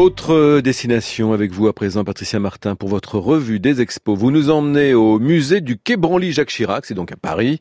Autre destination avec vous à présent, Patricia Martin, pour votre revue des expos. Vous nous emmenez au musée du Quai Branly Jacques Chirac, c'est donc à Paris,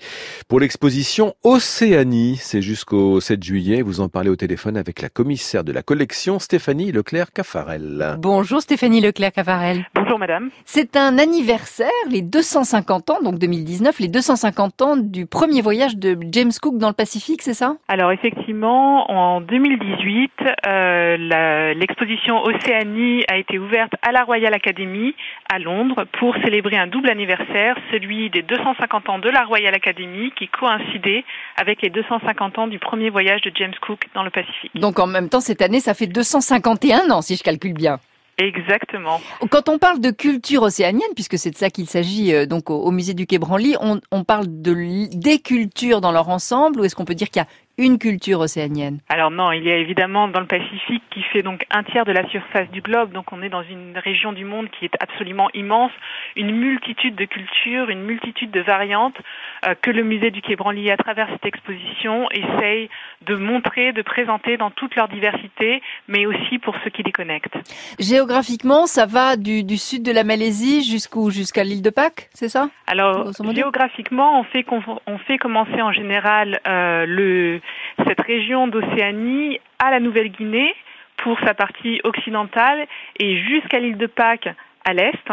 pour l'exposition Océanie. C'est jusqu'au 7 juillet. Vous en parlez au téléphone avec la commissaire de la collection, Stéphanie Leclerc-Caffarel. Bonjour Stéphanie Leclerc-Caffarel. Bonjour madame. C'est un anniversaire, les 250 ans, donc 2019, les 250 ans du premier voyage de James Cook dans le Pacifique, c'est ça? Alors effectivement, en 2018, euh, l'exposition Océanie a été ouverte à la Royal Academy à Londres pour célébrer un double anniversaire, celui des 250 ans de la Royal Academy qui coïncidait avec les 250 ans du premier voyage de James Cook dans le Pacifique. Donc en même temps, cette année, ça fait 251 ans si je calcule bien. Exactement. Quand on parle de culture océanienne, puisque c'est de ça qu'il s'agit euh, donc au, musée du Quai Branly, on, on parle de des cultures dans leur ensemble, ou est-ce qu'on peut dire qu'il y a une culture océanienne. Alors non, il y a évidemment dans le Pacifique qui fait donc un tiers de la surface du globe, donc on est dans une région du monde qui est absolument immense, une multitude de cultures, une multitude de variantes euh, que le musée du Quai Branly à travers cette exposition essaye de montrer, de présenter dans toute leur diversité, mais aussi pour ceux qui les connectent. Géographiquement, ça va du, du sud de la Malaisie jusqu'où? Jusqu'à l'île de Pâques, c'est ça? Alors géographiquement, on fait on fait commencer en général euh, le cette région d'Océanie à la Nouvelle-Guinée pour sa partie occidentale et jusqu'à l'île de Pâques à l'est,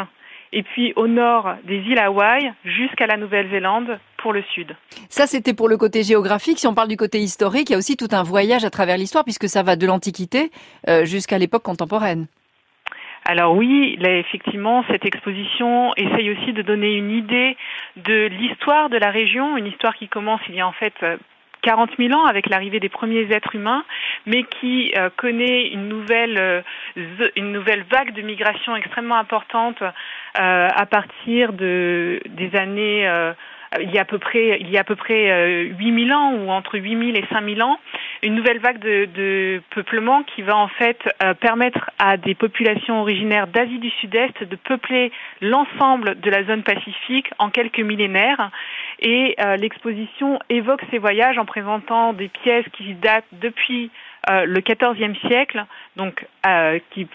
et puis au nord des îles Hawaï jusqu'à la Nouvelle-Zélande pour le sud. Ça, c'était pour le côté géographique. Si on parle du côté historique, il y a aussi tout un voyage à travers l'histoire puisque ça va de l'Antiquité euh, jusqu'à l'époque contemporaine. Alors oui, là, effectivement, cette exposition essaye aussi de donner une idée de l'histoire de la région, une histoire qui commence il y a en fait 40 000 ans avec l'arrivée des premiers êtres humains, mais qui euh, connaît une nouvelle, euh, une nouvelle vague de migration extrêmement importante euh, à partir de, des années il y a à peu près il y a à peu près 8000 ans ou entre 8000 et 5000 ans une nouvelle vague de, peuplement qui va en fait permettre à des populations originaires d'Asie du Sud-Est de peupler l'ensemble de la zone pacifique en quelques millénaires. Et euh, l'exposition évoque ces voyages en présentant des pièces qui datent depuis euh, le XIVe siècle, donc euh, qui,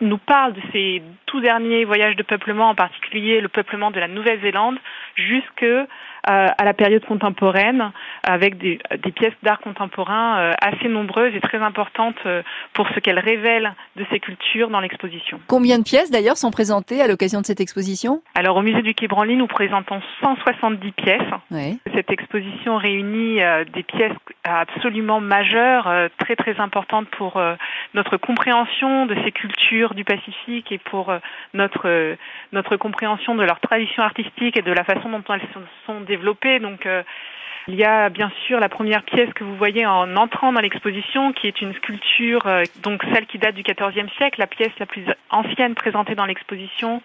nous parlent de ces tout derniers voyages de peuplement, en particulier le peuplement de la Nouvelle-Zélande, jusque euh, à la période contemporaine, avec des, des pièces d'art contemporain euh, assez nombreuses et très importantes euh, pour ce qu'elles révèlent de ces cultures dans l'exposition. Combien de pièces d'ailleurs sont présentées à l'occasion de cette exposition? Alors au musée du Quai Branly, nous présentons 170 pièces. Oui. Cette exposition réunit des pièces absolument majeures, très très importantes pour notre compréhension de ces cultures du Pacifique et pour notre notre compréhension de leur tradition artistique et de la façon dont elles sont développé. Donc euh, il y a bien sûr la première pièce que vous voyez en entrant dans l'exposition, qui est une sculpture, euh, donc celle qui date du XIVe siècle, la pièce la plus ancienne présentée dans l'exposition,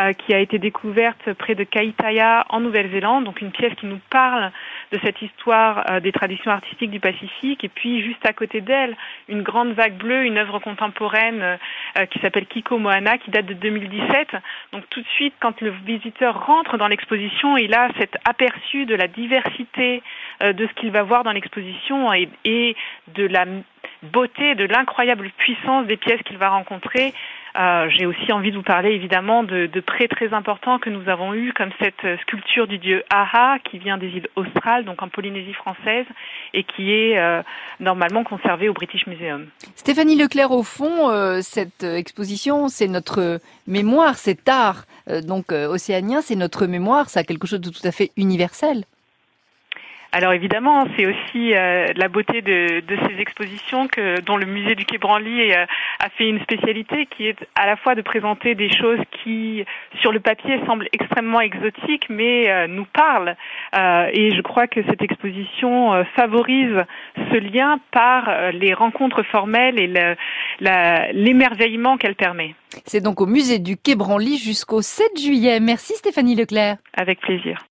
euh, qui a été découverte près de Kaitaya en Nouvelle-Zélande, donc une pièce qui nous parle de cette histoire euh, des traditions artistiques du Pacifique. Et puis juste à côté d'elle, une grande vague bleue, une œuvre contemporaine euh, qui s'appelle Kiko Moana, qui date de 2017. Donc tout de suite, quand le visiteur rentre dans l'exposition, il a cet aperçu de la diversité de ce qu'il va voir dans l'exposition et de la beauté, de l'incroyable puissance des pièces qu'il va rencontrer. Euh, J'ai aussi envie de vous parler évidemment de, prêts très importants que nous avons eus, comme cette sculpture du dieu Aha qui vient des îles australes, donc en Polynésie française, et qui est euh, normalement conservée au British Museum. Stéphanie Leclerc, au fond, euh, cette exposition, c'est notre mémoire, cet art euh, donc euh, océanien, c'est notre mémoire, ça a quelque chose de tout à fait universel. Alors évidemment, c'est aussi euh, la beauté de, de, ces expositions que dont le musée du Quai Branly euh, a fait une spécialité qui est à la fois de présenter des choses qui sur le papier semblent extrêmement exotiques mais euh, nous parlent et je crois que cette exposition favorise ce lien par les rencontres formelles et l'émerveillement qu'elle permet. C'est donc au musée du Quai Branly jusqu'au 7 juillet. Merci Stéphanie Leclerc. Avec plaisir.